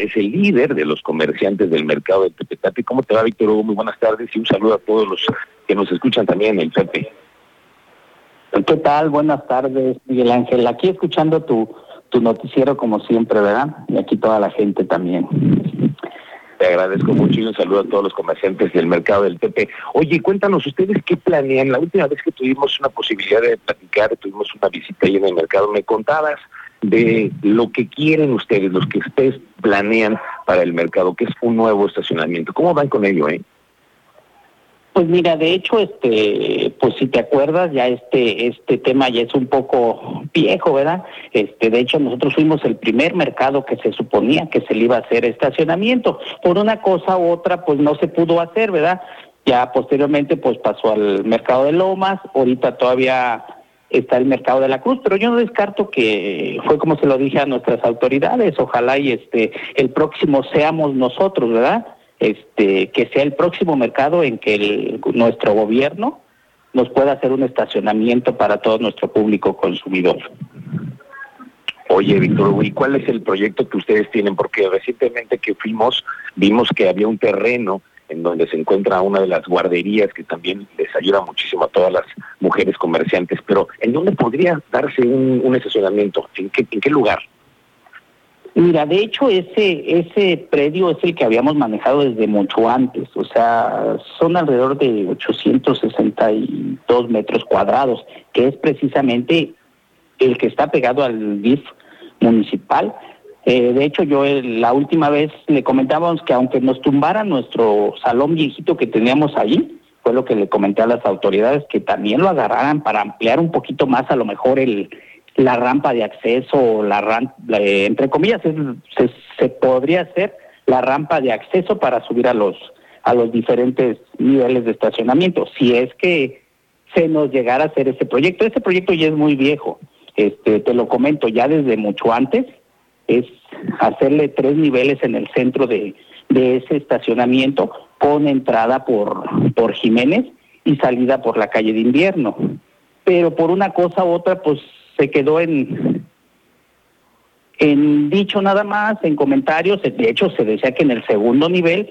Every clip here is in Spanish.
es el líder de los comerciantes del mercado de Tepetate. ¿Cómo te va, Víctor Hugo? Muy buenas tardes y un saludo a todos los que nos escuchan también en el Pepe. ¿Qué tal? Buenas tardes, Miguel Ángel. Aquí escuchando tu, tu noticiero como siempre, ¿verdad? Y aquí toda la gente también. Te agradezco mucho y un saludo a todos los comerciantes del mercado del Pepe. Oye, cuéntanos ustedes qué planean. La última vez que tuvimos una posibilidad de platicar, tuvimos una visita ahí en el mercado, me contabas de lo que quieren ustedes, los que ustedes planean para el mercado, que es un nuevo estacionamiento. ¿Cómo van con ello, eh? Pues mira, de hecho, este, pues si te acuerdas, ya este, este tema ya es un poco viejo, ¿verdad? Este, de hecho, nosotros fuimos el primer mercado que se suponía que se le iba a hacer estacionamiento. Por una cosa u otra, pues no se pudo hacer, ¿verdad? Ya posteriormente, pues pasó al mercado de Lomas, ahorita todavía está el mercado de la Cruz, pero yo no descarto que fue como se lo dije a nuestras autoridades, ojalá y este el próximo seamos nosotros, ¿verdad? Este que sea el próximo mercado en que el, nuestro gobierno nos pueda hacer un estacionamiento para todo nuestro público consumidor. Oye, Víctor, ¿y cuál es el proyecto que ustedes tienen? Porque recientemente que fuimos, vimos que había un terreno en donde se encuentra una de las guarderías que también les ayuda muchísimo a todas las mujeres comerciantes. Pero, ¿en dónde podría darse un, estacionamiento? ¿En qué, ¿En qué lugar? Mira, de hecho ese ese predio es el que habíamos manejado desde mucho antes, o sea, son alrededor de 862 metros cuadrados, que es precisamente el que está pegado al DIF municipal eh, de hecho, yo la última vez le comentábamos que aunque nos tumbara nuestro salón viejito que teníamos allí, fue lo que le comenté a las autoridades, que también lo agarraran para ampliar un poquito más a lo mejor el la rampa de acceso, la rampa, entre comillas, se, podría hacer la rampa de acceso para subir a los a los diferentes niveles de estacionamiento, si es que se nos llegara a hacer ese proyecto. Ese proyecto ya es muy viejo, este, te lo comento ya desde mucho antes, es hacerle tres niveles en el centro de, ese estacionamiento con entrada por, por Jiménez y salida por la calle de invierno. Pero por una cosa u otra, pues se quedó en, en dicho nada más, en comentarios. De hecho, se decía que en el segundo nivel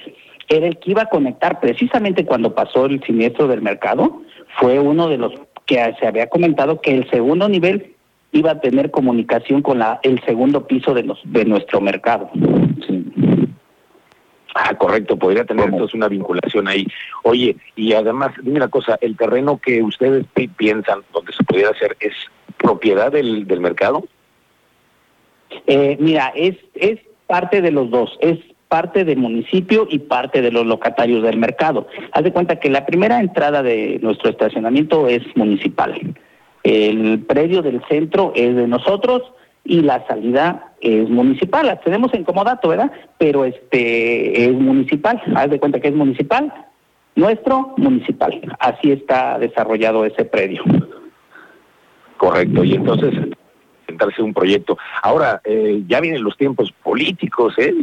era el que iba a conectar precisamente cuando pasó el siniestro del mercado. Fue uno de los que se había comentado que el segundo nivel iba a tener comunicación con la, el segundo piso de, los, de nuestro mercado. Ah, correcto, podría tener entonces una vinculación ahí. Oye, y además, dime una cosa, ¿el terreno que ustedes piensan donde se pudiera hacer es propiedad del, del mercado? Eh, mira, es, es parte de los dos, es parte del municipio y parte de los locatarios del mercado. Haz de cuenta que la primera entrada de nuestro estacionamiento es municipal. El predio del centro es de nosotros y la salida es municipal. La tenemos en comodato, ¿verdad? Pero este es municipal. Haz de cuenta que es municipal. Nuestro municipal. Así está desarrollado ese predio. Correcto. Y entonces sentarse un proyecto. Ahora, eh, ya vienen los tiempos políticos, ¿eh?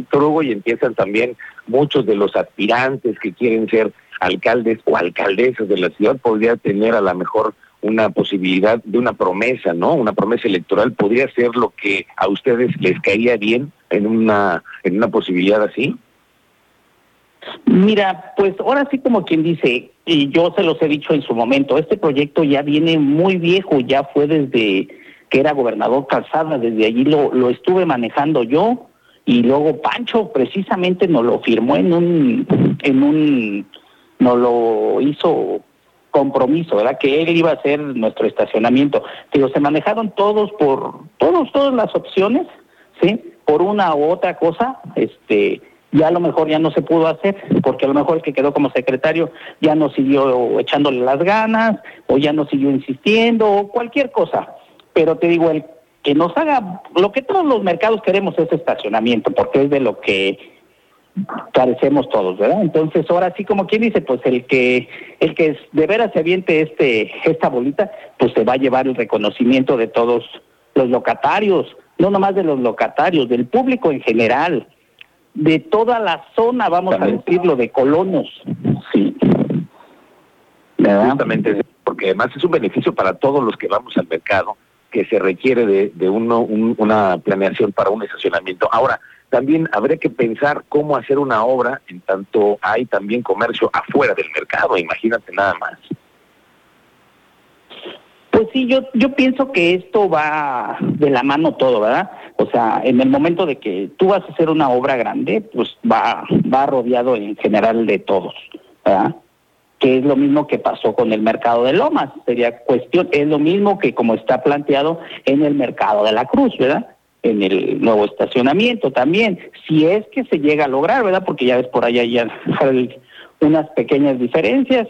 Y empiezan también muchos de los aspirantes que quieren ser alcaldes o alcaldesas de la ciudad, podría tener a lo mejor una posibilidad de una promesa, ¿no? Una promesa electoral podría ser lo que a ustedes les caería bien en una en una posibilidad así. Mira, pues ahora sí como quien dice, y yo se los he dicho en su momento, este proyecto ya viene muy viejo, ya fue desde que era gobernador Calzada, desde allí lo, lo estuve manejando yo y luego Pancho precisamente nos lo firmó en un en un nos lo hizo compromiso, ¿verdad? Que él iba a ser nuestro estacionamiento. Digo, se manejaron todos por, todos, todas las opciones, ¿sí? Por una u otra cosa, este, ya a lo mejor ya no se pudo hacer, porque a lo mejor el que quedó como secretario ya no siguió echándole las ganas, o ya no siguió insistiendo, o cualquier cosa. Pero te digo, el que nos haga, lo que todos los mercados queremos es estacionamiento, porque es de lo que carecemos todos, ¿verdad? Entonces, ahora sí, como quien dice, pues el que el que de veras se aviente este esta bolita, pues se va a llevar el reconocimiento de todos los locatarios, no nomás de los locatarios, del público en general, de toda la zona, vamos a decirlo, de colonos. Sí. Justamente, porque además es un beneficio para todos los que vamos al mercado, que se requiere de, de uno, una planeación para un estacionamiento. Ahora, también habría que pensar cómo hacer una obra en tanto hay también comercio afuera del mercado, imagínate nada más. Pues sí, yo, yo pienso que esto va de la mano todo, ¿verdad? O sea, en el momento de que tú vas a hacer una obra grande, pues va, va rodeado en general de todos, ¿verdad? Que es lo mismo que pasó con el mercado de Lomas, sería cuestión, es lo mismo que como está planteado en el mercado de la Cruz, ¿verdad? En el nuevo estacionamiento también, si es que se llega a lograr, ¿verdad? Porque ya ves por allá ya unas pequeñas diferencias,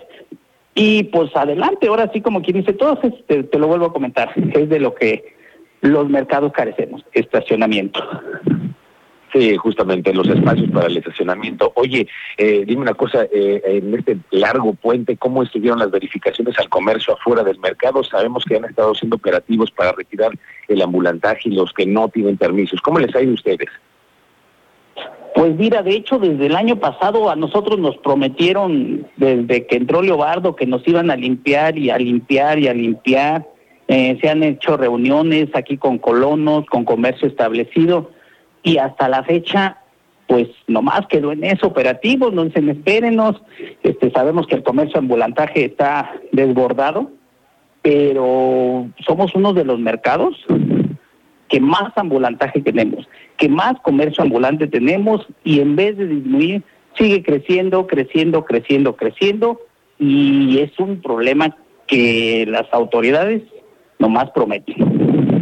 y pues adelante, ahora sí como quien dice, todo este, te lo vuelvo a comentar, es de lo que los mercados carecemos, estacionamiento. Sí, justamente los espacios para el estacionamiento. Oye, eh, dime una cosa, eh, en este largo puente, ¿cómo estuvieron las verificaciones al comercio afuera del mercado? Sabemos que han estado siendo operativos para retirar el ambulantaje y los que no tienen permisos. ¿Cómo les ha ido a ustedes? Pues mira, de hecho, desde el año pasado a nosotros nos prometieron, desde que entró Leobardo, que nos iban a limpiar y a limpiar y a limpiar. Eh, se han hecho reuniones aquí con colonos, con comercio establecido, y hasta la fecha, pues nomás quedó en eso, operativos, no se espérenos. Este, sabemos que el comercio ambulantaje está desbordado, pero somos uno de los mercados que más ambulantaje tenemos, que más comercio ambulante tenemos y en vez de disminuir, sigue creciendo, creciendo, creciendo, creciendo y es un problema que las autoridades nomás prometen.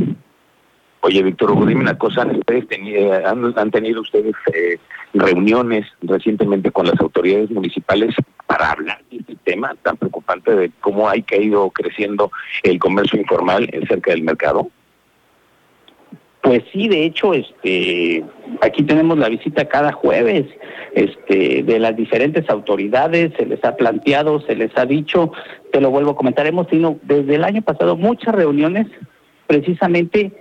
Oye, Víctor Hugo, dime una cosa, ¿han, tenido, han, tenido ustedes eh, reuniones recientemente con las autoridades municipales para hablar de este tema tan preocupante de cómo ha caído creciendo el comercio informal cerca del mercado? Pues sí, de hecho, este, aquí tenemos la visita cada jueves, este, de las diferentes autoridades, se les ha planteado, se les ha dicho, te lo vuelvo a comentar, hemos tenido desde el año pasado muchas reuniones precisamente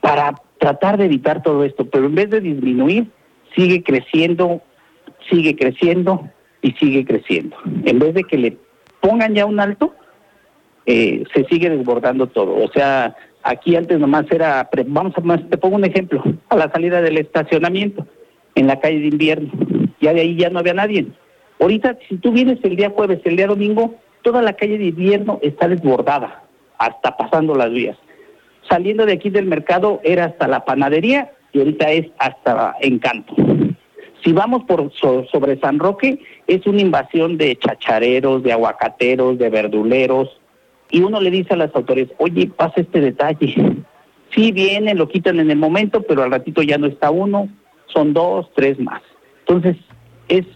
para tratar de evitar todo esto, pero en vez de disminuir, sigue creciendo, sigue creciendo y sigue creciendo. En vez de que le pongan ya un alto, eh, se sigue desbordando todo. O sea, Aquí antes nomás era, vamos a más, te pongo un ejemplo, a la salida del estacionamiento en la calle de invierno. Ya de ahí ya no había nadie. Ahorita, si tú vienes el día jueves, el día domingo, toda la calle de invierno está desbordada, hasta pasando las vías. Saliendo de aquí del mercado era hasta la panadería y ahorita es hasta Encanto. Si vamos por sobre San Roque, es una invasión de chachareros, de aguacateros, de verduleros, y uno le dice a las autoridades, oye, pasa este detalle. Sí vienen, lo quitan en el momento, pero al ratito ya no está uno, son dos, tres más. Entonces, es,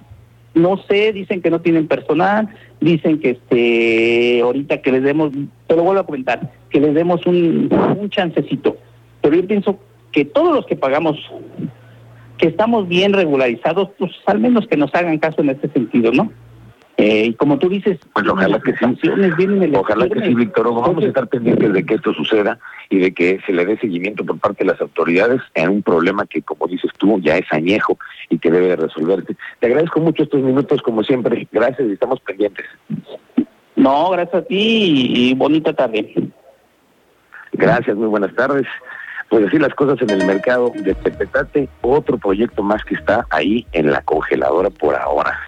no sé, dicen que no tienen personal, dicen que este, ahorita que les demos, te lo vuelvo a comentar, que les demos un, un chancecito. Pero yo pienso que todos los que pagamos, que estamos bien regularizados, pues al menos que nos hagan caso en este sentido, ¿no? Eh, y como tú dices, pues ojalá que sí, ojalá que sí, Víctor vamos a estar pendientes de que esto suceda y de que se le dé seguimiento por parte de las autoridades en un problema que, como dices tú, ya es añejo y que debe resolverse. Te agradezco mucho estos minutos, como siempre. Gracias y estamos pendientes. No, gracias a ti y bonita tarde. Gracias, muy buenas tardes. Pues así las cosas en el mercado de Tepetate, otro proyecto más que está ahí en la congeladora por ahora.